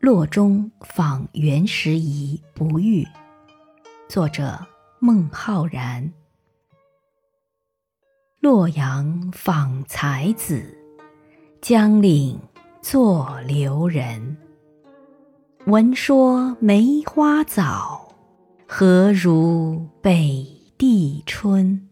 洛中访原时宜不遇，作者孟浩然。洛阳访才子，江岭作留人。闻说梅花早，何如北地春？